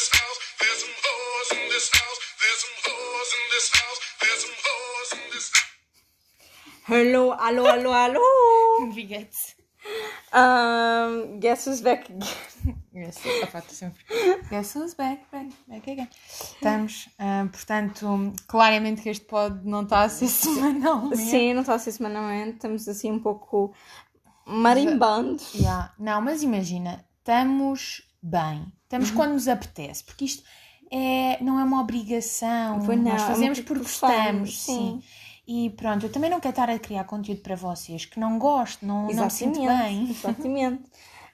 this house. There's some hoes in this house. There's some hoes in this house. There's some hoes in this house. Hello, alô, alô, alô. Vinhete. Um, guess who's back again? Yes, tô sempre. Guess who's back, back, back again. Estamos, ah, portanto, claramente que este pod não está a ser semanalmente. Sim, não está a ser semanalmente. Estamos assim um pouco marimbando. Yeah. Não, mas imagina, estamos bem. Estamos quando nos apetece, porque isto é, não é uma obrigação. Não, Nós é fazemos porque gostamos, sim. sim. E pronto, eu também não quero estar a criar conteúdo para vocês que não gosto, não, não me sinto bem. Exatamente.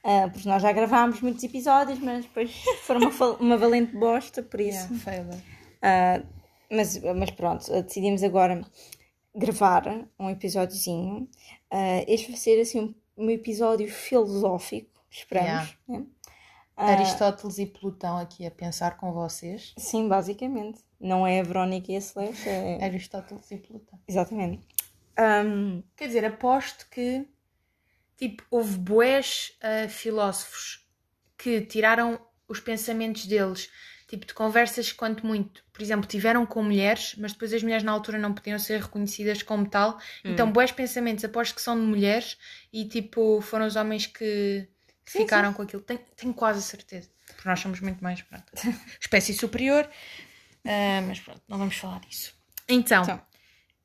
Ah, porque nós já gravámos muitos episódios, mas depois foram uma, uma valente bosta, por isso. Yeah. Ah, mas, mas pronto, decidimos agora gravar um episódiozinho. Ah, este vai ser assim um, um episódio filosófico, esperamos. né? Ah, Aristóteles e Plutão aqui a pensar com vocês. sim, basicamente. Não é a Verónica e a Celeste, é... Aristóteles e Plutão. Exatamente. Ahm, Quer dizer, aposto que tipo, houve bués ah, filósofos que tiraram os pensamentos deles, tipo, de conversas quanto muito, por exemplo, tiveram com mulheres, mas depois as mulheres na altura não podiam ser reconhecidas como tal. Então, bués pensamentos, aposto que são de mulheres e tipo, foram os homens que Sim, ficaram com aquilo. Tenho, tenho quase certeza. Porque nós somos muito mais, pronto, espécie superior. Ah, mas pronto, não vamos falar disso. Então, Então.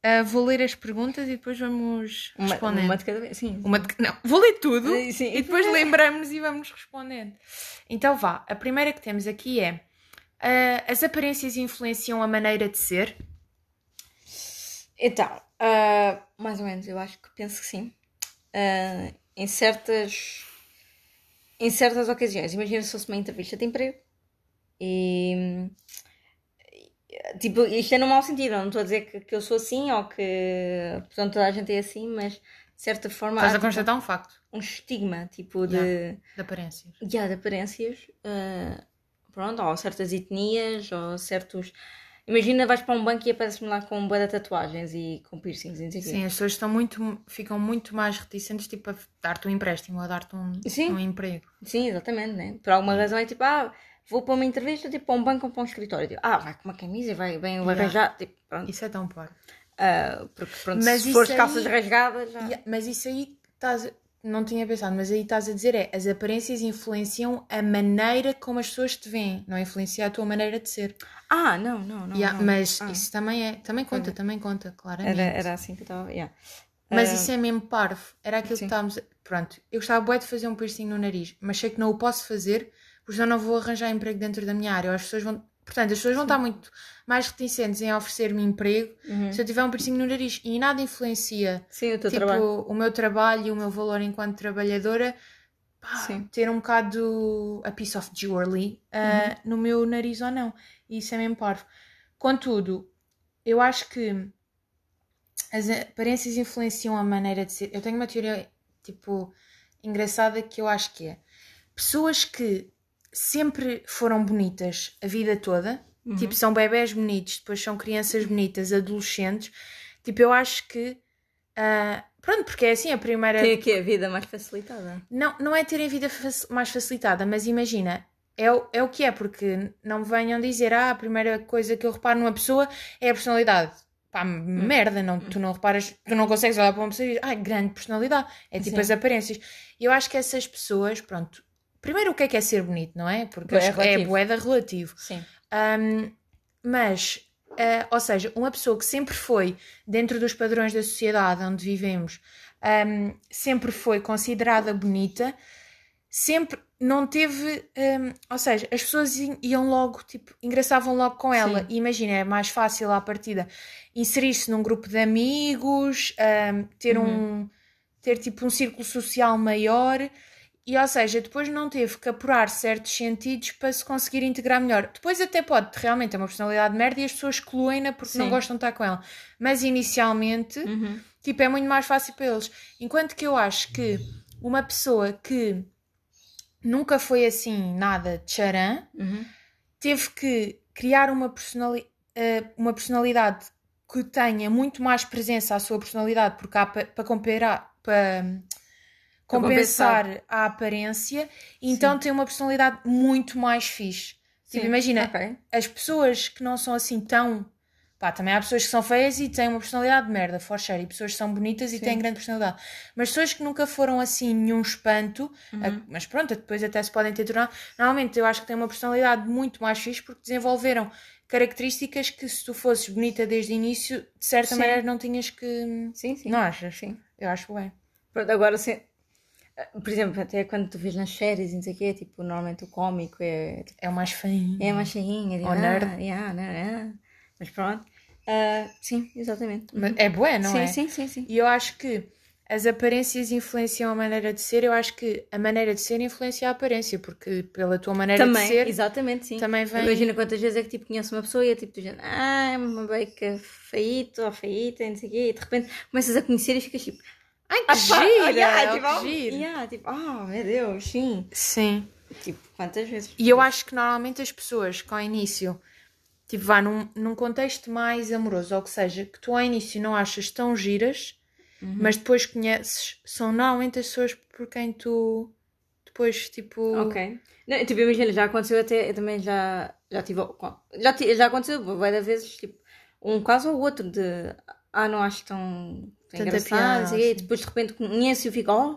ah, vou ler as perguntas e depois vamos uma, respondendo. uma de cada vez, sim. Uma de- Não, vou ler tudo sim. e depois lembramos e vamos respondendo. Então vá, a primeira que temos aqui é ah, as aparências influenciam a maneira de ser? Então, mais ou menos, eu acho que penso que sim. Em certas em certas ocasiões, imagina se fosse uma entrevista de emprego e tipo, isto é no mau sentido, não estou a dizer que, que eu sou assim ou que portanto toda a gente é assim, mas de certa forma Estás a tipo, constatar um facto um estigma tipo de, Yeah. de aparências. yeah, de aparências ah, pronto, ou certas etnias ou certos Imagina, vais para um banco e aparece-me lá com um de tatuagens e com piercings e não sei. Sim, as pessoas estão muito, ficam muito mais reticentes tipo, a dar-te um empréstimo ou a dar-te um, um emprego. Sim, exatamente, né? Por alguma razão é tipo, ah, vou para uma entrevista, tipo, para um banco ou para um escritório. Tipo, ah, vai com uma camisa, vai bem vai Yeah. arranjar. Tipo, pronto. Isso é tão parvo. Ah, porque, pronto, Mas se aí- calças rasgadas, já. Yeah, mas isso aí estás. Não tinha pensado, mas aí estás a dizer é as aparências influenciam a maneira como as pessoas te veem, não influencia a tua maneira de ser. Ah, não, não, não. Yeah, não. mas Ah, isso também é, também conta, também conta, claramente. era, era assim que eu estava. Yeah. Mas Ah, isso é mesmo parvo. Era aquilo sim. que estávamos. a- Pronto, eu gostava bué de fazer um piercing no nariz, mas sei que não o posso fazer, porque senão não vou arranjar emprego dentro da minha área. Ou As pessoas vão. Portanto, as pessoas vão estar muito mais reticentes em oferecer-me emprego Uhum. se eu tiver um piercing no nariz e nada influencia Sim, o teu tipo, trabalho. o meu trabalho e o meu valor enquanto trabalhadora, pá, Sim. ter um bocado a piece of jewelry ah, Uhum. no meu nariz ou não. E isso é mesmo parvo. Contudo, eu acho que as aparências influenciam a maneira de ser. Eu tenho uma teoria, tipo, engraçada que eu acho que é pessoas que sempre foram bonitas a vida toda, Uhum. tipo, são bebés bonitos, depois são crianças bonitas, adolescentes, tipo, eu acho que. ah, pronto, porque é assim a primeira. Tem aqui a vida mais facilitada. Não, não é terem vida faci- mais facilitada, mas imagina, é o, é o que é, porque não venham dizer, ah, a primeira coisa que eu reparo numa pessoa é a personalidade. Pá, merda, não, tu não reparas, tu não consegues olhar para uma pessoa e dizer, ah, grande personalidade. É tipo Sim. as aparências. Eu acho que essas pessoas, pronto, primeiro o que é que é ser bonito, não é? Porque É que é relativo. boeda relativo. Sim. Um, mas, uh, ou seja, uma pessoa que sempre foi dentro dos padrões da sociedade onde vivemos, um, sempre foi considerada bonita, sempre não teve, um, ou seja, as pessoas iam logo, tipo, engraçavam logo com ela. Sim. E imagina, é mais fácil à partida inserir-se num grupo de amigos, um, ter um ter tipo um círculo social maior e ou seja, depois não teve que apurar certos sentidos para se conseguir integrar melhor. Depois até pode realmente ter uma personalidade de merda e as pessoas excluem-na porque não Sim. gostam de estar com ela. Mas inicialmente, Uhum. tipo, é muito mais fácil para eles. Enquanto que eu acho que uma pessoa que nunca foi assim nada de charan, Uhum. teve que criar uma, personali eh, uma personalidade que tenha muito mais presença à sua personalidade, porque há pa- para comparar, para compensar a aparência, e então tem uma personalidade muito mais fixe. Tipo, Sim, imagina, ok. as pessoas que não são assim tão. Pá, também há pessoas que são feias e têm uma personalidade de merda, for sure, e pessoas que são bonitas e Sim. têm grande personalidade. Mas pessoas que nunca foram assim nenhum espanto, Uhum. a- mas pronto, depois até se podem ter tornado. Normalmente eu acho que têm uma personalidade muito mais fixe porque desenvolveram características que se tu fosses bonita desde o início, de certa Sim. maneira não tinhas que. Sim, sim. Não achas? Sim. Eu acho bem. Pronto, agora sim. Por exemplo, até quando tu vês nas séries e não sei o quê, tipo, normalmente o cómico é, tipo, É o mais feinho. é mais cheinha, tipo, Ou nerd. ah, yeah, né, né. mas pronto. Ah, sim, exatamente. Mas É bué, não sim, é? sim, sim, sim. E eu acho que as aparências influenciam a maneira de ser. Eu acho que a maneira de ser influencia a aparência, porque pela tua maneira Também, de ser. exatamente, sim. também vem- Imagina quantas vezes é que tipo, conheces uma pessoa e é tipo, tu já, ah, é uma beca feita ou feita, não sei o quê, e de repente começas a conhecer e ficas tipo, Ai, que gira! yeah, oh, tipo, oh, giro. yeah, tipo, oh, meu Deus, sim. Sim. Tipo, quantas vezes? E eu acho que normalmente as pessoas que ao início, tipo, vá num, num contexto mais amoroso, ou que seja, que tu ao início não achas tão giras, Uhum. mas depois conheces, são normalmente as pessoas por quem tu depois, tipo. Ok. Não, tipo, imagina, já aconteceu até, eu também já, já tive, já, já aconteceu várias vezes, tipo, um caso ou outro de, ah, não acho tão, Tanta engraçado, piada, e depois de repente conheço e eu fico, oh,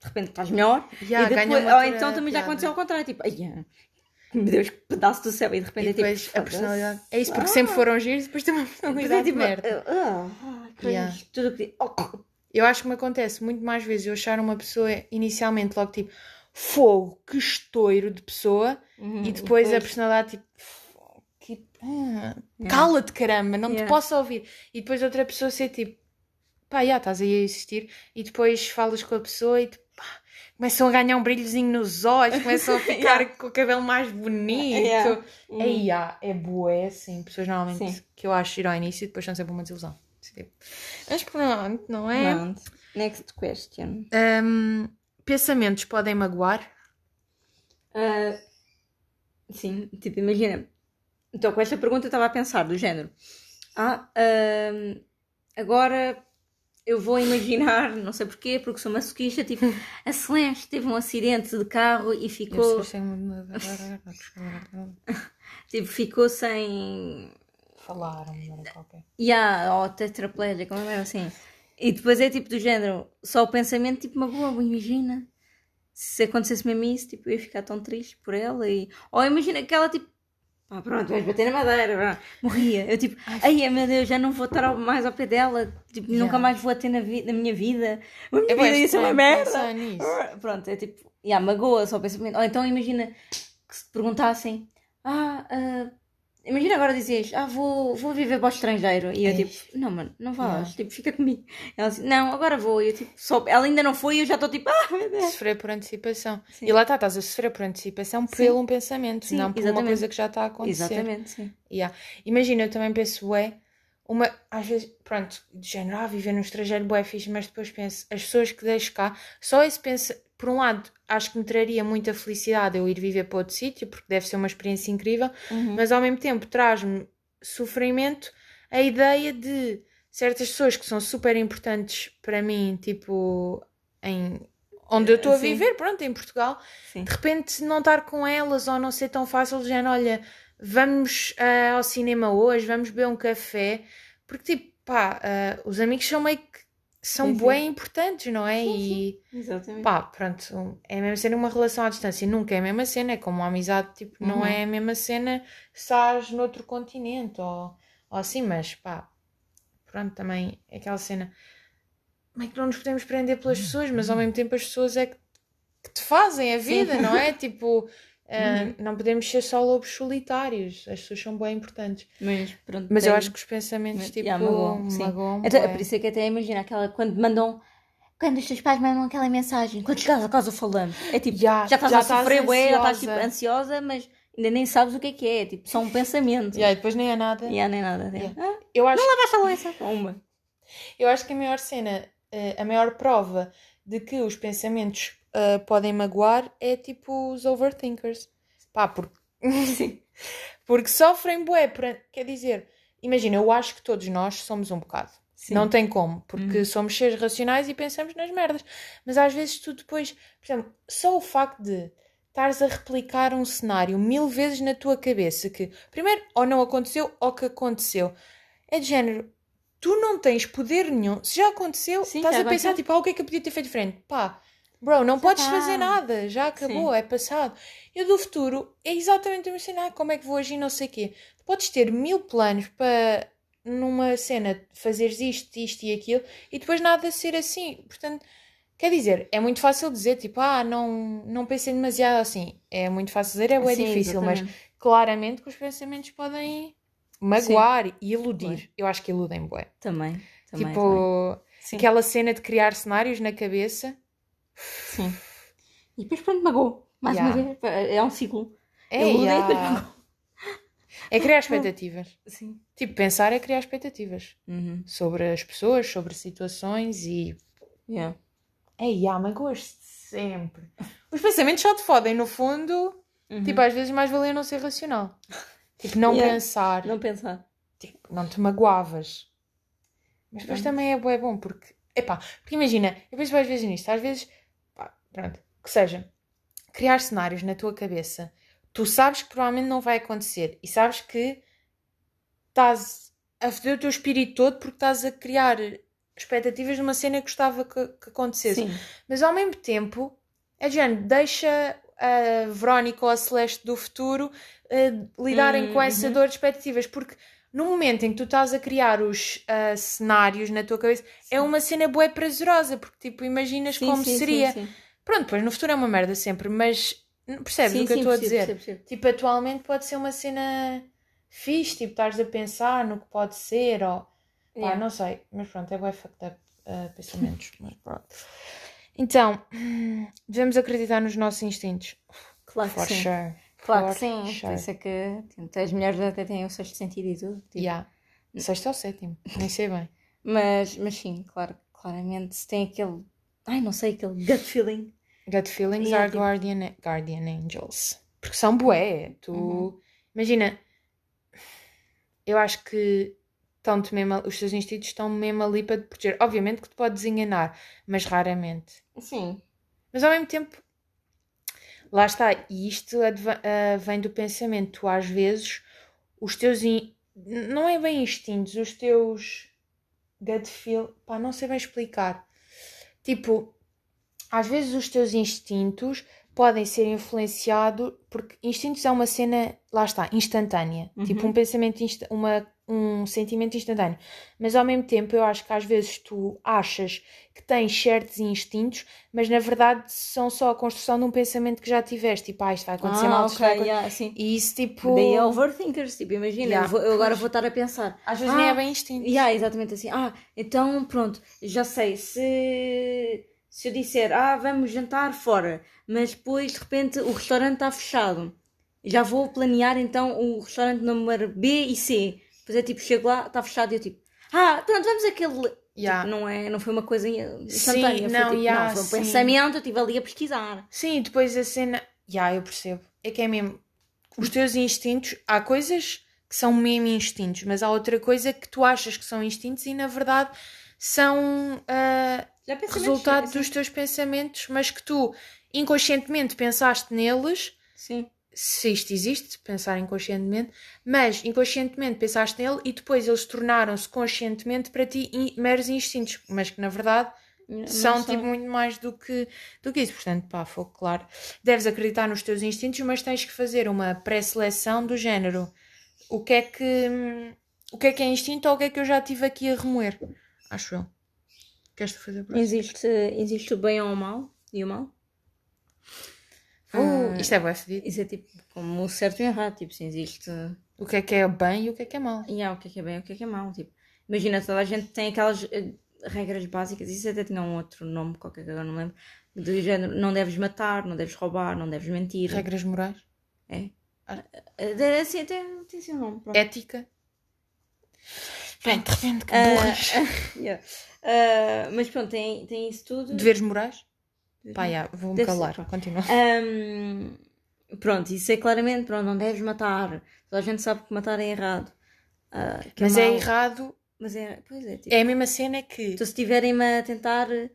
de repente estás melhor. Yeah, e depois, ou então também já aconteceu ao contrário, tipo, ai, meu Deus, que pedaço do céu, e de repente E é tipo, depois a personalidade. É isso, porque Ah. sempre foram giros e depois tem uma Depois personalidade é tipo, merda. ah, ah, Yeah. tudo que oh, Eu acho que me acontece muito mais vezes eu achar uma pessoa inicialmente logo tipo fogo, que estouro de pessoa uhum, e depois a personalidade tipo que ah, Yeah. cala-te caramba, não Yeah. te posso ouvir. E depois outra pessoa ser tipo pá, já estás aí a existir e depois falas com a pessoa e pá, começam a ganhar um brilhozinho nos olhos, começam a ficar Yeah. com o cabelo mais bonito. Yeah. Aí há, é bué, sim. Pessoas normalmente Sim. que eu acho ir ao início e depois são sempre uma desilusão. Tipo, Mas pronto, não é? Pronto. Next question. Hum, pensamentos podem magoar? Ah, sim, tipo, imagina. Então, com esta pergunta eu estava a pensar, do género. Ah, agora eu vou imaginar, não sei porquê, porque sou masoquista, tipo, a Celeste teve um acidente de carro e ficou, tipo, ficou sem. Falar, uma qualquer. Yeah, ou tetraplégica, como é assim. E depois é tipo do género, só o pensamento tipo magoa, imagina. Se acontecesse mesmo isso, tipo, eu ia ficar tão triste por ela e. Ou imagina que ela tipo. Pá, pronto, vais bater na madeira, morria. Eu tipo, ai meu Deus, já não vou estar mais ao pé dela, tipo, nunca Yeah. mais vou a ter na, vi- na minha vida. A minha É bué vida ia ser uma merda. Pronto, é tipo, yeah, magoa só o pensamento. Ou então imagina que se te perguntassem, ah, ah, imagina agora dizias, ah, vou, vou viver para o estrangeiro. E eu Ei. tipo, não, mano, não vais, Yeah. tipo, fica comigo. Ela disse, não, agora vou. E eu tipo, só, ela ainda não foi e eu já estou tipo, ah, meu Deus. Sofrer por antecipação. Sim. E lá está, estás a sofrer por antecipação pelo um pensamento, Sim, não por uma exatamente. coisa que já está a acontecer. Exatamente, sim. Yeah. Imagina, eu também penso, é uma, às vezes, pronto, de género, ah, viver no estrangeiro, bué fixe, mas depois penso, as pessoas que deixo cá, só esse pensa, por um lado, acho que me traria muita felicidade eu ir viver para outro sítio, porque deve ser uma experiência incrível, Uhum. mas ao mesmo tempo traz-me sofrimento a ideia de certas pessoas que são super importantes para mim, tipo, em onde eu estou a Sim. viver, pronto, em Portugal, Sim. de repente não estar com elas ou não ser tão fácil de género, olha, vamos ah, ao cinema hoje, vamos beber um café, porque tipo, pá, ah, os amigos são meio que são Sim, sim. bem importantes, não é? Sim, e Exatamente. pá, pronto, é a mesma cena uma relação à distância, nunca é a mesma cena, é como uma amizade, tipo, não Uhum. é a mesma cena se estás noutro continente ou, ou assim, mas pá, pronto, também é aquela cena. Como é que não nos podemos prender pelas pessoas, mas ao mesmo tempo as pessoas é que, que te fazem a vida, não é? Tipo, ah, não podemos ser só lobos solitários, as pessoas são bem importantes. Mas pronto. Mas eu acho que os pensamentos, Mas, tipo, yeah, magoam, magoam é por isso é que até imagina aquela quando mandam. Quando os teus pais mandam aquela mensagem, quando chegares a casa falando, é tipo, Já- já, estás já a sofrer, bué, já estás tipo, ansiosa. mas ainda nem sabes o que é que é, tipo, só um pensamento. Yeah, e depois nem é nada. Yeah, nem nada. Yeah. Ah, Eu acho não lavaste a louça. Uma. Eu acho que a maior cena, eh, a maior prova de que os pensamentos eh, podem magoar é tipo os overthinkers. Pá, porque, porque sofrem bué. para- Quer dizer, imagina, eu acho que todos nós somos um bocado. Sim. Não tem como, porque Uhum. somos seres racionais e pensamos nas merdas. Mas às vezes tu depois, por exemplo, só o facto de estares a replicar um cenário mil vezes na tua cabeça que, primeiro, ou não aconteceu ou que aconteceu. É de género, tu não tens poder nenhum. Se já aconteceu, Sim, estás a pensar, tipo, ah, o que é que eu podia ter feito diferente? Pá, bro, não podes tá. fazer nada, já acabou, Sim. é passado. E o do futuro é exatamente a mesma cena, ah, como é que vou agir, não sei o quê. Podes ter mil planos para, numa cena, fazeres isto, isto e aquilo, e depois nada ser assim. Portanto, quer dizer, é muito fácil dizer, tipo, ah, não, não pensei demasiado assim. É muito fácil dizer, é Sim, difícil, mas exatamente. claramente que os pensamentos podem magoar e iludir. Eu acho que iludem bué. Também. também tipo, também. Sim. aquela cena de criar cenários na cabeça. Sim. E depois pronto, magou. Mais Yeah. uma vez. É um ciclo. É, Iludem, yeah. depois magou. é criar expectativas. Sim. Tipo, pensar é criar expectativas Uhum. sobre as pessoas, sobre situações e. Yeah. Ei, ah, magoas sempre. Os pensamentos só te fodem, no fundo. Uhum. Tipo, às vezes mais valia não ser racional. Tipo, não Yeah. pensar. Não pensar. Tipo, não te magoavas. Mas depois também é bué bom, porque... Epá, porque imagina, eu penso várias vezes nisto. Às vezes, pronto, que seja, criar cenários na tua cabeça. Tu sabes que provavelmente não vai acontecer. E sabes que estás a foder o teu espírito todo porque estás a criar expectativas de uma cena que gostava que, que acontecesse. Sim. Mas ao mesmo tempo, é de género, deixa a Verónica ou a Celeste do futuro eh, lidarem Hum, com essa uhum. dor de expectativas, porque no momento em que tu estás a criar os ah, cenários na tua cabeça, é uma cena bué prazerosa, porque tipo, imaginas Sim, como sim, seria. Sim, sim. Pronto, depois no futuro é uma merda sempre, mas percebes Sim, o que eu sim, estou a dizer? percebo, percebo. Tipo, atualmente pode ser uma cena fixe, tipo, estás a pensar no que pode ser, ou Pá, Yeah. não sei, mas pronto, é bué fucked up uh, pensamentos, mas pronto. Então, devemos acreditar nos nossos instintos. Claro que For sim. sure. Claro For que sim. Por sure. isso é que tipo, as mulheres até têm o sexto sentido e tudo. tipo. Yeah. Sexto ou sétimo, nem sei bem. Mas, mas sim, claro, claramente se tem aquele. Ai, não sei, aquele gut feeling. Gut feelings Yeah, are tipo- guardian, guardian angels. Porque são bué. Tu. Uhum. Imagina, eu acho que estão-te mesmo, os teus instintos estão mesmo ali para te proteger. Obviamente que te podes enganar, mas raramente. Sim. Mas ao mesmo tempo, lá está, e isto ah, vem do pensamento. Tu às vezes, os teus. in- Não é bem instintos, os teus. Gut feel. Pá, não sei bem explicar. Tipo, às vezes os teus instintos podem ser influenciados. Porque instintos é uma cena, lá está, instantânea. Uhum. Tipo, um pensamento, insta- uma, um sentimento instantâneo. Mas ao mesmo tempo, eu acho que às vezes tu achas que tens certos instintos, mas na verdade são só a construção de um pensamento que já tiveste. Tipo, ah, isto vai acontecer ah, mal, ok, isto vai yeah, sim. E isso, tipo. Daí é overthinkers, tipo, imagina, Yeah, eu, vou- eu agora vou estar a pensar. Às vezes ah, nem é bem instinto. Yeah, exatamente assim. Ah, então pronto, já sei. Se, se eu disser, ah, vamos jantar fora, mas depois de repente o restaurante está fechado, já vou planear então o restaurante número B e C. Depois é tipo, chego lá, está fechado e eu tipo, ah, pronto, vamos àquele. Yeah. Tipo, não, é, não foi uma coisa instantânea, não, foi, tipo, yeah, não, foi um sim. pensamento, eu estive ali a pesquisar. Sim, depois a cena. Já, eu percebo. É que é mesmo. Os teus instintos. Há coisas que são mesmo instintos, mas há outra coisa que tu achas que são instintos e na verdade são pensamentos, resultado dos teus pensamentos, mas que tu inconscientemente pensaste neles. Sim. Se isto existe, pensar inconscientemente, mas inconscientemente pensaste nele e depois eles tornaram-se conscientemente para ti in- meros instintos, mas que na verdade são Não tipo muito mais do que, do que isso. Portanto, pá, fogo claro. Deves acreditar nos teus instintos, mas tens que fazer uma pré-seleção do género. O que é que o que é que é instinto ou o que é que eu já tive aqui a remoer? Acho eu. Queres fazer por Existe, existe o bem ou o mal e o mal? Uh, isto é bem fedido. Isso é tipo como o certo e o errado, tipo, se existe. O que é que é bem e o que é que é mal. E há o que é que é bem e o que é que é mau. Tipo, imagina, toda a gente tem aquelas eh, regras básicas, isso até tinha um outro nome, qualquer que agora não lembro, do género, não deves matar, não deves roubar, não deves mentir. Regras morais. É. Eh, Assim, até tem assim um nome. pronto. Ética. Bem, de repente, que Ah, burras. Yeah. Ah, mas pronto, tem, tem isso tudo. Deveres morais? Pá, já, vou-me ser, calar. Continua. Ahm, pronto, isso é claramente, pronto, não deves matar. Toda a gente sabe que matar é errado. Ah, que Mas é mau. errado. Mas é, pois é, tipo, É a mesma cena que. então se estiverem-me a tentar. eh,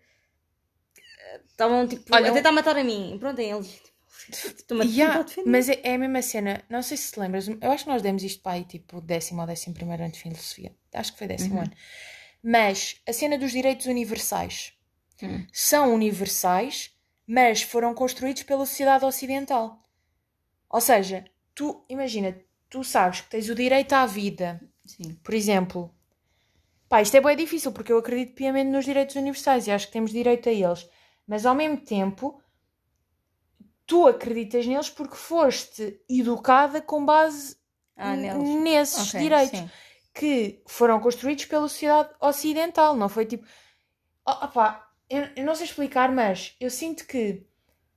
Estavam tipo Olha, a tentar matar a mim. Pronto, é eles. Yeah, mas é, é a mesma cena. Não sei se te lembras. Eu acho que nós demos isto para aí, tipo, décimo ou décimo primeiro ano de filosofia. Acho que foi décimo Uhum. ano. Mas a cena dos direitos universais Hum. são universais, mas foram construídos pela sociedade ocidental. Ou seja, tu, imagina, tu sabes que tens o direito à vida, Sim. por exemplo. Pá, isto é bem difícil porque eu acredito piamente nos direitos universais e acho que temos direito a eles. Mas ao mesmo tempo, tu acreditas neles porque foste educada com base Ah, nesses Ok, direitos sim. que foram construídos pela sociedade ocidental. Não foi tipo. Opá, eu, eu não sei explicar, mas eu sinto que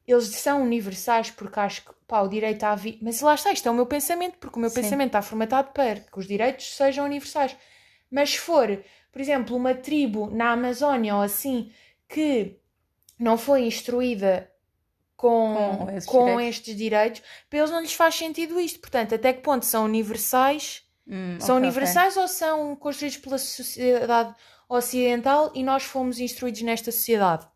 eles são universais porque acho que pá, o direito à vida. Mas lá está, isto é o meu pensamento, porque o meu Sim. pensamento está formatado para que os direitos sejam universais. Mas se for, por exemplo, uma tribo na Amazónia ou assim que não foi instruída com, Com esses com direitos. estes direitos, para eles não lhes faz sentido isto. Portanto, até que ponto são universais? Hum, São ok, ok. universais ou são construídos pela sociedade ocidental e nós fomos instruídos nesta sociedade?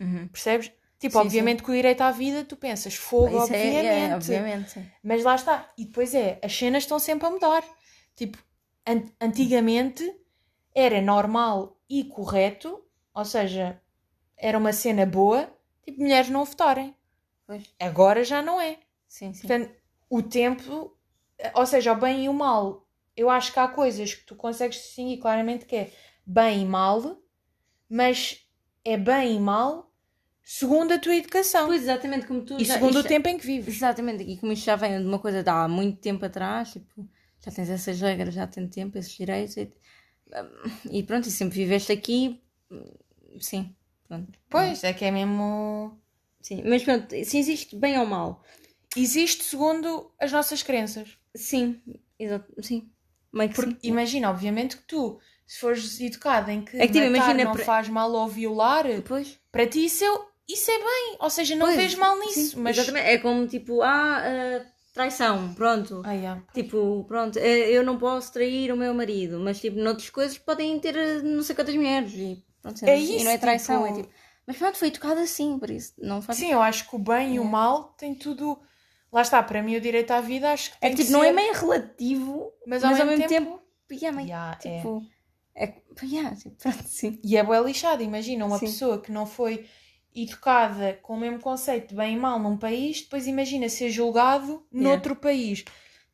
Uhum. Percebes? Tipo, Sim, obviamente que o direito à vida, tu pensas, fogo, Isso é- obviamente. é, obviamente. sim. Mas lá está. E depois é, as cenas estão sempre a mudar. Tipo, an- antigamente era normal e correto, ou seja, era uma cena boa, tipo, mulheres não votarem. Pois. Agora já não é. Sim, sim. Portanto, o tempo, ou seja, o bem e o mal, eu acho que há coisas que tu consegues distinguir claramente que é bem e mal, mas é bem e mal segundo a tua educação Pois, exatamente como tu e já- segundo o isto- tempo em que vives. Exatamente, e como isto já vem de uma coisa de há muito tempo atrás, tipo, já tens essas regras, já tem tempo, esses direitos, e, e pronto, e sempre viveste aqui, sim, pronto. Pois, é que é mesmo. Sim, mas pronto, se existe bem ou mal, Existe segundo as nossas crenças. sim, exato, sim, Porque sim. imagina, obviamente, que tu, se fores educado em que, É que, tipo, matar imagina, não pre- faz mal ou violar, Depois, para ti isso é, isso é bem. Ou seja, não Pois, vês mal nisso. sim, mas. exatamente, é como tipo, ah, ah, traição, pronto. Ah, yeah. Tipo, pronto, eh, eu não posso trair o meu marido, mas tipo, noutras coisas podem ter eh, não sei quantas mulheres e pronto, É e isso, não é traição, tipo- é tipo. Mas pronto, foi educada assim, por isso não faz Sim, eu acho que o bem e o É. mal tem tudo. Lá está, para mim o direito à vida acho que É tem que que tipo, não ser- é meio relativo, Mas mas, ao ao, mesmo mesmo tempo, yeah, Yeah, é. tipo, é, yeah, tipo, pronto, sim. E é bué lixado, imagina uma Sim. pessoa que não foi educada com o mesmo conceito de bem e mal num país, depois imagina ser julgado noutro país.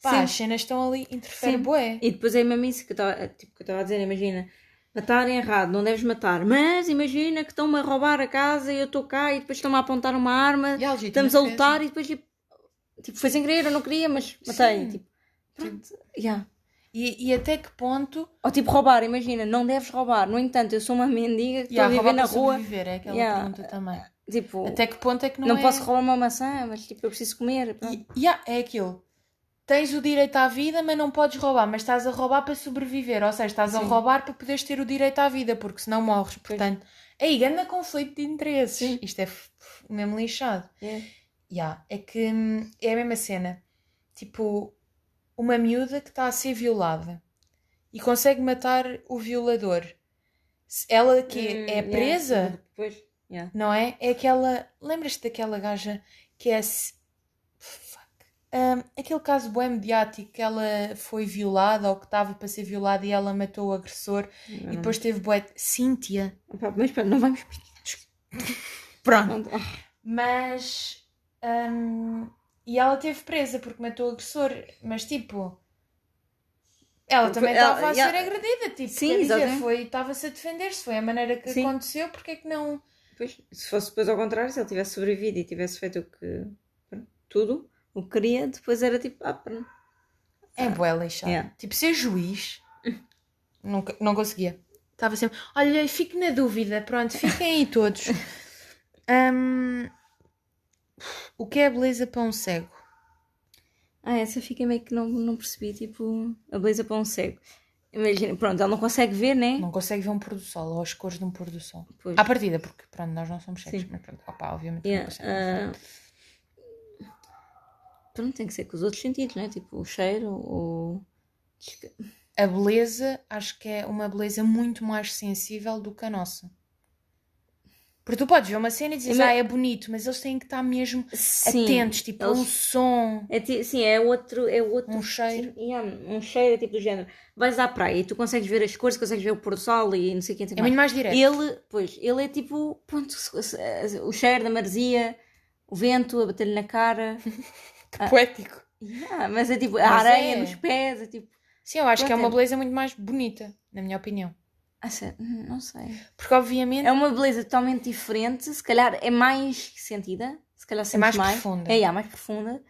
Pá, Sim. as cenas estão ali, interfere Sim. bué. E depois é mesmo isso que eu estava tipo, a dizer, imagina, matar é errado, não deves matar, mas imagina que estão-me a roubar a casa e eu estou cá e depois estão-me a apontar uma arma, estamos a lutar e depois tipo, tipo, foi sem querer, eu não queria, mas matei. Sim. Tipo, pronto, yeah. E, e até que ponto Ou tipo roubar, imagina, não deves roubar. No entanto, eu sou uma mendiga que estou Yeah, a viver na rua. sobreviver, é aquela Yeah. pergunta também. Tipo, Até que ponto é que não, não, é... posso roubar uma maçã, mas tipo, eu preciso comer. E, yeah, é aquilo. Tens o direito à vida, mas não podes roubar. Mas estás a roubar para sobreviver. Ou seja, estás a Sim. roubar para poderes ter o direito à vida, porque senão morres. Portanto, aí ganda conflito de interesses. Sim. Isto é mesmo lixado. É. Yeah, é que hum, é a mesma cena. Tipo, uma miúda que está a ser violada e consegue matar o violador. Ela que Hum, é yeah. presa, Depois, yeah. não é? É aquela. Lembras-te daquela gaja que é. Fuck. Hum, aquele caso bem mediático que ela foi violada ou que estava para ser violada e ela matou o agressor e depois teve bué. Cíntia. Mas pronto, não vamos. Pronto. Pronto. Mas. hum, e ela teve presa porque matou o agressor. Mas tipo. Ela Porque também ela- estava a ser agredida. Tipo, Sim, quer dizer, foi, estava-se a defender-se. Foi a maneira que Sim. aconteceu. Porque é que não. Pois, se fosse depois ao contrário, se ele tivesse sobrevivido e tivesse feito o que. tudo o que queria, depois era tipo. Ah, pronto. É bué lixado. Yeah. Tipo, ser juiz. Nunca, não conseguia. Estava sempre. Olha, fico na dúvida. Pronto, fiquem aí todos. Hum, o que é beleza para um cego? Ah, essa fica meio que não, não percebi, tipo, a beleza para um cego. Imagina, pronto, ele não consegue ver, né? Não consegue ver um pôr do sol ou as cores de um pôr do sol. Pois. À partida, porque pronto, nós não somos cegos, Sim. mas pronto, opá, obviamente Yeah, não consegue. ah, Pronto, tem que ser com os outros sentidos, né? Tipo, o cheiro, o. A beleza, acho que é uma beleza muito mais sensível do que a nossa. Porque tu podes ver uma cena e dizer, ah, é bonito, mas eles têm que estar mesmo Sim, atentos, tipo, a um eles- som, É, ti- sim, é outro, é outro um cheiro. tipo, yeah, um cheiro tipo do género. Vais à praia e tu consegues ver as cores, consegues ver o pôr do sol e não sei o que. É muito mais direto. Ele, pois, ele é tipo, pronto, o cheiro da maresia, o vento a bater-lhe na cara. Que poético. Yeah, mas é tipo, a Mas areia é. nos pés, é tipo. Sim, eu acho que é uma beleza muito mais bonita, na minha opinião. Ah, sério, não sei. Porque, obviamente, É uma beleza totalmente diferente, se calhar é mais sentida, se calhar sentes mais mais. profunda. É, yeah, mais profunda,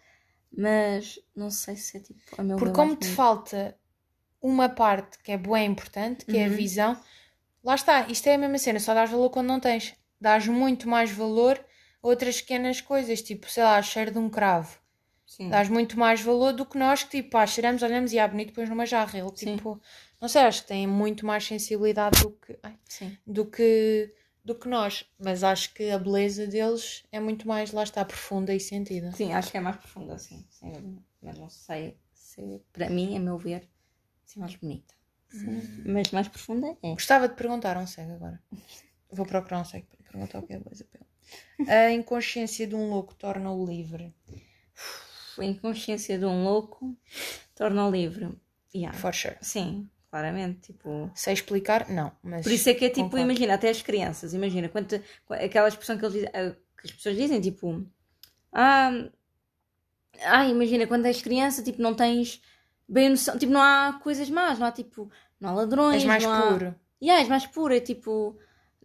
mas não sei se é tipo a meu porque como te bonito. falta uma parte que é boa e importante, que é a Uhum. visão, lá está, isto é a mesma cena, só dás valor quando não tens. Dás muito mais valor a outras pequenas coisas, tipo, sei lá, cheiro de um cravo. Sim. Dás muito mais valor do que nós que, tipo, pá, cheiramos, olhamos e é bonito, depois numa jarra. Ele, Sim. Não sei, acho que tem muito mais sensibilidade do que, ai, Sim. do que, do que nós. Mas acho que a beleza deles é muito mais, lá está, profunda e sentida. Sim, acho que é mais profunda, sem dúvida. Mas não sei se, para mim, a meu ver, é mais bonita. Sim. Mas mais profunda é. Gostava de perguntar a um cego agora. Vou procurar um cego para perguntar o que é beleza pelo. A inconsciência de um louco torna-o livre. A inconsciência de um louco torna-o livre. Yeah. For sure. Sim, claramente. Tipo. Sei explicar? Não. Mas Por isso é que é tipo, concordo. imagina, até as crianças, imagina, quanto, aquela expressão que, eles ah, que as pessoas dizem, tipo, ah, ah, imagina, quando és criança, tipo, não tens bem noção, tipo, não há coisas más, não há tipo, não há ladrões, És mais não há... puro. Yeah, és mais pura, é tipo,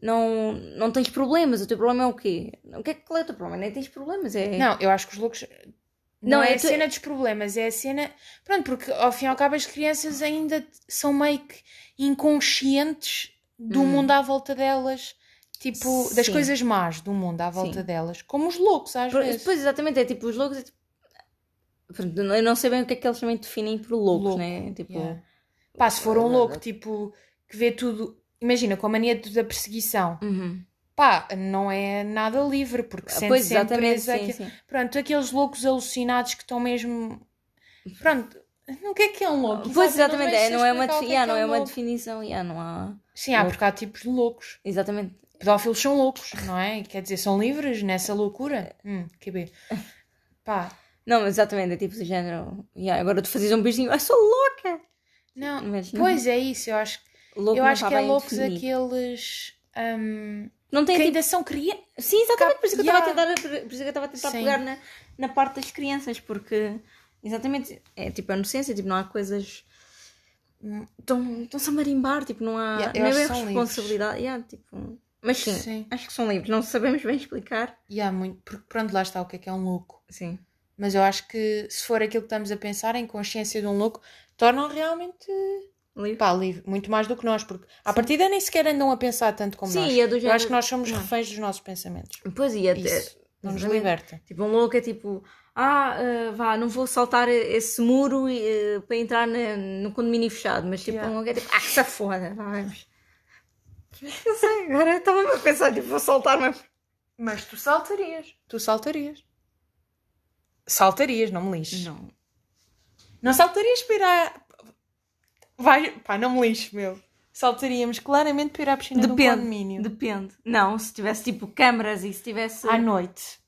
não, não tens problemas, o teu problema é o quê? O que é que é o teu problema? Nem tens problemas, é... Não, eu acho que os loucos. Não, Não, é é a cena dos problemas, é a cena. Pronto, porque ao fim e ao cabo as crianças ainda são meio que inconscientes do Hum. mundo à volta delas. Tipo, das Sim. coisas más do mundo à volta Sim. delas. Como os loucos, às Pois, vezes. pois, exatamente, é tipo, os loucos, é tipo... Pronto, Eu não sei bem o que é que eles também definem por loucos, Louco, né? Tipo, Yeah. Pá, se for um louco, tipo, que vê tudo. Imagina, com a mania da perseguição. uhum. Pá, não é nada livre, porque sente Pois, sempre exatamente, preso sim, sim. Pronto, aqueles loucos alucinados que estão mesmo. Pronto, o que é que é um louco? Pois, exatamente, é, não é uma, explicar o defi- que yeah, que não é um uma louco. definição, yeah, não há... Sim, há, porque há tipos de loucos. Exatamente. Pedófilos são loucos, não é? Quer dizer, são livres nessa loucura? Hum, que bem. Pá, Não, mas exatamente, é tipo do género, yeah, agora tu fazes um beijinho, eu sou louca! não. Mas não- Pois é isso, eu acho, Louco eu não acho que é bem loucos aqueles. hum, Não tem que tipo... ainda são crianças. Sim, exatamente, por isso que eu estava a Yeah. tentar, por isso que eu estava a tentar Sim. pegar na, na parte das crianças, porque exatamente, é tipo a inocência, tipo, não há coisas... Estão- Estão-se a marimbar, tipo, não há Yeah, que são responsabilidade. Yeah, tipo... Mas sim, Sim. acho que são livres, não sabemos bem explicar. E há muito. Porque pronto, lá está o que é que é um louco. Sim. Mas eu acho que se for aquilo que estamos a pensar, em consciência de um louco, tornam realmente Livre. pá, livre, muito mais do que nós, porque à partida nem sequer andam a pensar tanto como Sim, nós. é do Eu género- acho que nós somos Não. reféns dos nossos pensamentos. Pois, e até... Isso não nos liberta. Tipo, um louco é tipo, ah, eh, vá, não vou saltar esse muro eh, para entrar na- no condomínio fechado, mas tipo, Yeah. um louco é tipo, ah, que se foda, vá, vamos. Não sei, agora eu estava a pensar, tipo, vou saltar, mas. Mas tu saltarias. Tu saltarias. Saltarias, não me lixes. Não. Não saltarias para ir à... Vai... Pá, não me lixes, meu. Saltaríamos claramente para ir à piscina do Depende. condomínio. Depende. Não, se tivesse tipo câmaras e se tivesse. À noite.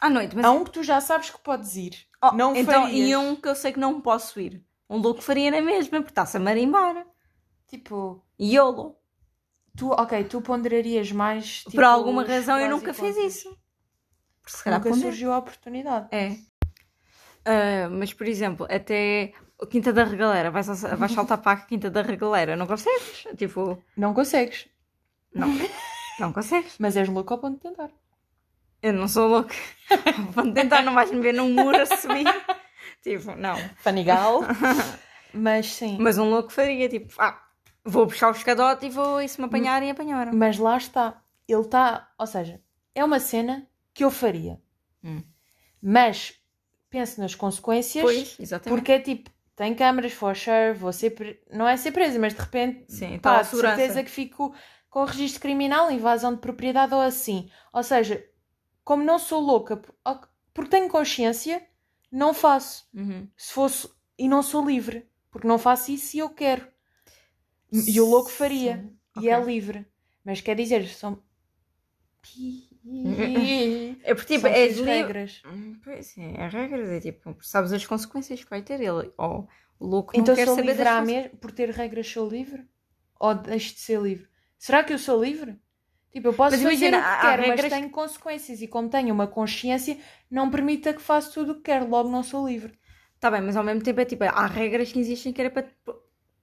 À noite, mas. Há um que tu já sabes que podes ir. Oh, não então, farias. e um que eu sei que não posso ir. Um louco faria na mesma, porque está-se a marimbar. Tipo, YOLO. tu, ok, tu ponderarias mais. Por tipo, alguma os razão eu nunca fiz isso. Porque se calhar Nunca ponder. surgiu a oportunidade. É. Ah, mas, por exemplo, até a Quinta da Regaleira, vais, a- vais saltar para a Quinta da Regaleira, não consegues? Tipo, Não consegues. não. Não consegues. Mas és louco ao ponto de tentar. Eu não sou louca. Vou tentar, não vais me ver num muro a subir. Tipo, não. Fanigal. Mas sim. Mas um louco faria, tipo, ah, vou puxar o escadote e vou, e se me apanharem, apanharam. Mas lá está. Ele está. Ou seja, é uma cena que eu faria. Hum. Mas penso nas consequências. Pois, exatamente. Porque é tipo, tem câmaras, for sure, vou ser. Pre... Não é ser presa, mas de repente. Sim, pá, tal de segurança. certeza que fico com o registro criminal, invasão de propriedade ou assim. Ou seja, como não sou louca, por- porque tenho consciência, não faço. Uhum. Se fosse. E não sou livre. Porque não faço isso e eu quero. E o louco faria. Sim. E é Ok. livre. Mas quer dizer, são... É porque, tipo, preciso livre. regras. Hum, Pois é, é regras, é tipo, sabes as consequências que vai ter ele. Ou o louco Então não quer saber livre das à consequências. mes... por ter regras sou livre? Ou deixo de ser livre? Será que eu sou livre? Tipo, eu posso Mas fazer imagina, o que quero, mas regras- tenho consequências. E como tenho uma consciência, não permita que faça tudo o que quero. Logo não sou livre. Tá bem, mas ao mesmo tempo é tipo, há regras que existem que era para te,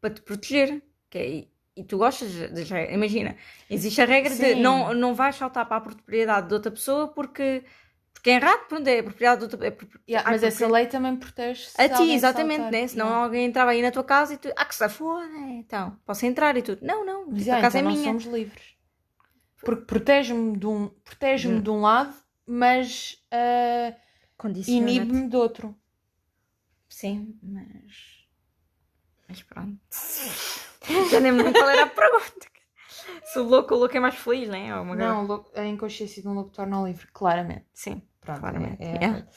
para te proteger. Que é, e, tu gostas das regras. Imagina, existe a regra de Sim. não, não vais saltar para a propriedade de outra pessoa porque, porque é errado, pronto, é a propriedade de outra é Yeah, mas essa lei também protege A ti, exatamente, saltar. né? Senão Yeah. alguém entrava aí na tua casa e tu, ah, que se foda, então, posso entrar e tudo. Não, não, Mas tipo, yeah, a casa então é minha. somos livres. Porque protege-me de um, protege Hum. de um lado, mas Condiciona-te. inibe-me de outro. Sim, mas. Mas pronto. Já nem lembro qual era a pergunta. Se o louco, o louco é mais feliz, né? Ou uma Não, lo- a inconsciência de um louco torna livre, claramente. Sim, Pronto, claramente. é- é- yeah.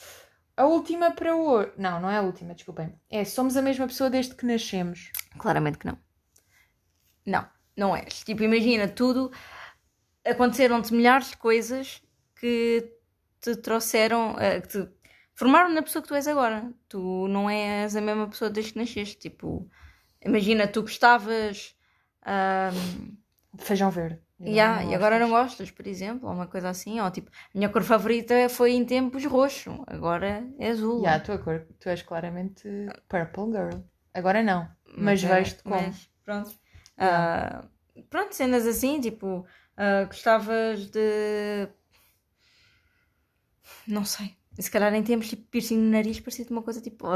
A última para hoje. Não, não é a última, desculpem. É, somos a mesma pessoa desde que nascemos. Claramente que não. Não, não és. Tipo, imagina, tudo. Aconteceram-te milhares de coisas que te trouxeram. eh, que te formaram na pessoa que tu és agora. Tu não és a mesma pessoa desde que nasceste. Tipo, imagina, tu gostavas. ahm, De feijão verde. E Yeah, e agora não gostas. por exemplo, ou uma coisa assim, ou tipo, a minha cor favorita foi em tempos roxo, agora é azul. Yeah, a tua cor, tu és claramente purple girl. Agora não. Mas, é- vejo-te como. mas pronto. Ah, pronto, cenas assim, tipo, ah, gostavas de. Não sei. Se calhar em tempos tipo piercing no nariz parecia-te uma coisa tipo.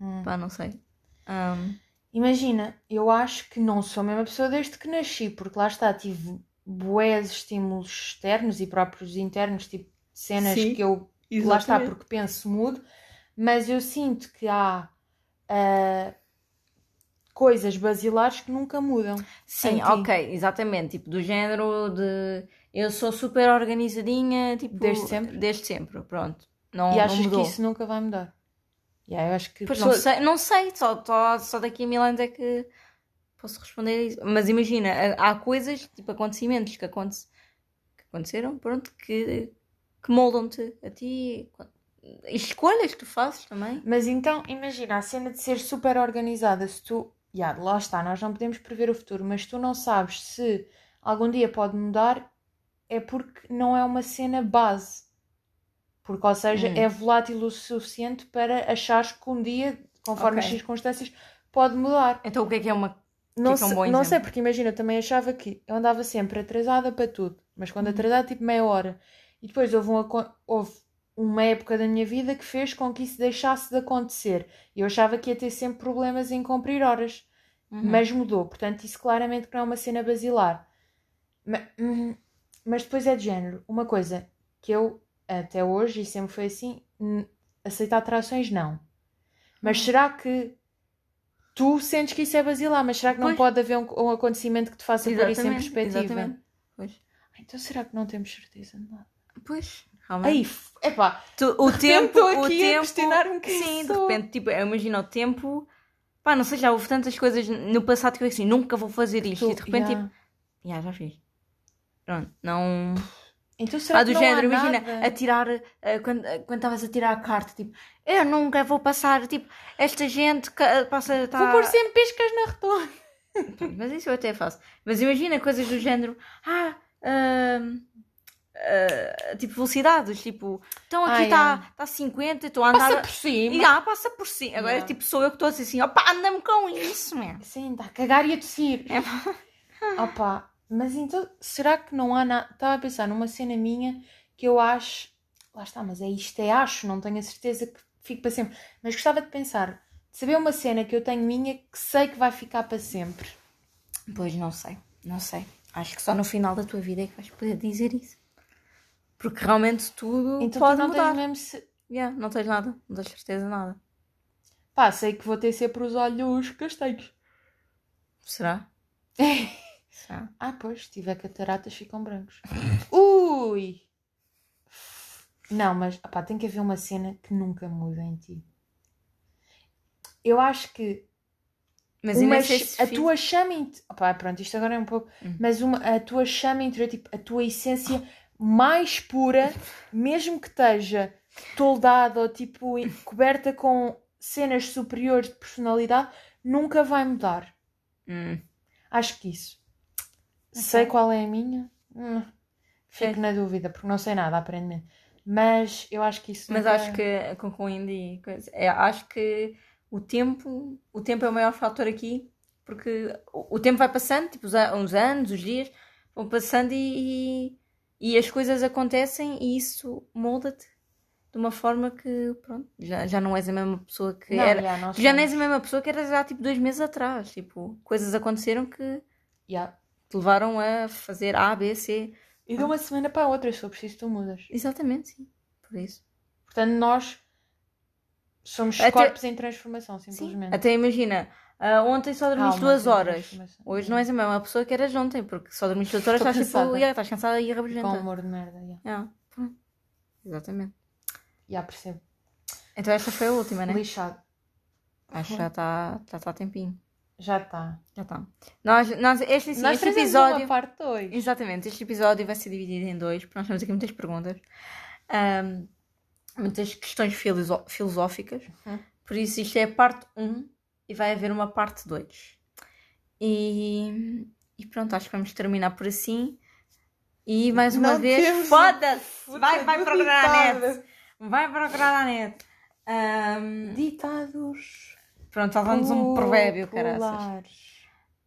Hum. Pá, não sei. Ahm, Imagina, eu acho que não sou a mesma pessoa desde que nasci, porque lá está, tive bués estímulos externos e próprios internos, tipo cenas Sim, que eu lá está, exatamente. porque penso mudo, mas eu sinto que há ah, coisas basilares que nunca mudam. Sim, ok, exatamente. Tipo, do género de. Eu sou super organizadinha, tipo. Desde sempre? Desde sempre, pronto. Não, e não achas que mudou. isso nunca vai mudar? Yeah, eu acho que Pois não não sei, não sei só, só, só daqui a mil anos é que posso responder a isso. Mas imagina, há coisas, tipo acontecimentos que, aconte, que aconteceram, pronto, que, que moldam-te a ti. Escolhas que tu fazes também. Mas então, imagina, a cena de ser super organizada, se tu. Yeah, lá está, nós não podemos prever o futuro, mas tu não sabes se algum dia pode mudar, é porque não é uma cena base. Porque, ou seja, Hum. é volátil o suficiente para achares que um dia, conforme as Ok. circunstâncias, pode mudar. Então o que é que é uma. Não, Fica um sei, bom não sei, porque imagina, eu também achava que eu andava sempre atrasada para tudo, mas quando atrasada, tipo meia hora. E depois houve uma, houve uma época da minha vida que fez com que isso deixasse de acontecer. E eu achava que ia ter sempre problemas em cumprir horas, Uhum. mas mudou. Portanto, isso claramente não é uma cena basilar. Ma- hum, Mas, depois é de género. Uma coisa que eu, até hoje, e sempre foi assim, aceitar atrações, não. Mas será que tu sentes que isso é basilar? Mas será que não Pois. pode haver um, um acontecimento que te faça pôr isso em perspectiva? exatamente. Pois. Então será que não temos certeza de nada? Pois, realmente. Aí, epá, Tu- o tempo, o tempo, sim, de repente, tipo, eu imagino o tempo, pá, não sei, já houve tantas coisas no passado que eu assim, nunca vou fazer isto, tu- e de repente, yeah. tipo, já, já fiz. Pronto, não. Então será Ah, que do não género, imagina, nada? a tirar, eh, quando quando estavas a tirar a carta, tipo, eu nunca vou passar, tipo, esta gente ca- passa, tá... Vou pôr sempre piscas na retoma. Mas isso eu até faço. Mas imagina coisas do género, ah, ah, tipo, velocidades, tipo, então aqui está tá 50, estou a andar... Passa por cima. E ah, passa por cima. Agora, Yeah. tipo, sou eu que estou a dizer assim, opá, anda-me com isso, meu. Sim, está a cagar e a tossir. É. Opa, mas então, será que não há nada? Estava a pensar numa cena minha que eu acho. Lá está, mas é isto, é acho, não tenho a certeza que fique para sempre. Mas gostava de pensar, de saber uma cena que eu tenho minha que sei que vai ficar para sempre. Pois, não sei, não sei. Acho que só no final da tua vida é que vais poder dizer isso. Porque realmente tudo Então pode tu não mudar. tens mesmo. Se... Yeah, não tens nada, não tens certeza de nada. Pá, sei que vou ter sempre os olhos castanhos. Será? Será? Ah, pois, se tiver cataratas ficam brancos. Ui! Não, mas opá, tem que haver uma cena que nunca muda em ti. Eu acho que Mas uma se a tua chama. Opá, pronto, isto agora é um pouco. Hum. Mas uma, a tua chama interior, tipo, a tua essência mais pura, mesmo que esteja toldada ou tipo coberta com cenas superiores de personalidade, nunca vai mudar. Hum. Acho que isso. Sei qual é a minha. Hum, Fico Sim. na dúvida, porque não sei nada, aparentemente. Mas eu acho que isso. Mas nunca- acho que, concluindo e coisa, é, acho que o tempo, o tempo é o maior fator aqui, porque o, o tempo vai passando, tipo, uns anos, os dias, vão passando e, e, e as coisas acontecem e isso molda-te de uma forma que, pronto, já, já não és a mesma pessoa que Não, era. já, Tu já não és a mesma pessoa que eras há tipo dois meses atrás. Tipo, coisas aconteceram que Já. Te levaram a fazer A, B, C. E de uma semana para a outra, se eu preciso, tu mudas. Exatamente, sim. Por isso. Portanto, nós somos Até- corpos em transformação, Sim. simplesmente. Até imagina, ah, ontem só dormiste Almas duas horas. transformação. Hoje não és a mesma pessoa que eras ontem, porque só dormiste duas horas, Estou estás tipo, cansada. yeah, estás cansada e Com humor de merda, já. Yeah, pronto. Exatamente. Já percebo. Então esta foi a última, né? Lixado. Acho que já está já tá a tempinho. Já está. Já está. Nós, nós, este, Nós este episódio. uma parte 2. Exatamente, este episódio vai ser dividido em dois, porque nós temos aqui muitas perguntas, Ahm, muitas questões filosóficas. Uhum. Por isso, isto é a parte 1 e vai haver uma parte 2. E, e pronto, acho que vamos terminar por assim. E mais uma Não vez, foda-se! Vai, vai procurar ditado. net! Vai procurar na net! Ahm, Ditados. Pronto, falamos um provérbio, caraças. populares.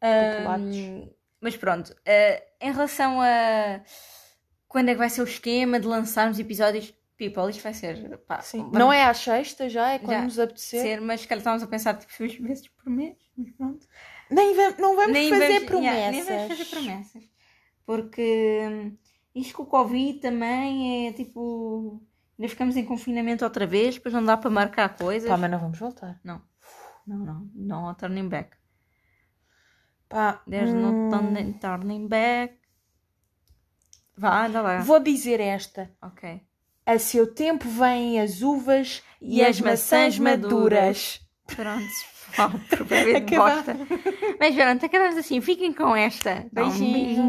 Ahm, mas pronto, eh, em relação a quando é que vai ser o esquema de lançarmos episódios, people, isto vai ser. Pá, Sim. vamos Não é à sexta já, é quando Já. nos apetecer. ser, mas se calhar estávamos a pensar tipo seis vezes por mês, mas pronto. Nem não vamos Nem fazer vamos- promessas. yeah, nem vamos fazer promessas. Porque hum, isto com o Covid também é tipo. Ainda ficamos em confinamento outra vez, depois não dá para marcar coisas. Pá, mas não vamos voltar. Não, não, não turning back. Pá, There's hum, no turning, back. Vá, anda lá. Vou dizer esta. Ok. A seu tempo vêm as uvas e, E as as maçãs maçãs maduras. Pronto. Uau, provérbio de Acabar. bosta. Mas pronto, acabamos assim. Fiquem com esta. Beijinho. beijinho.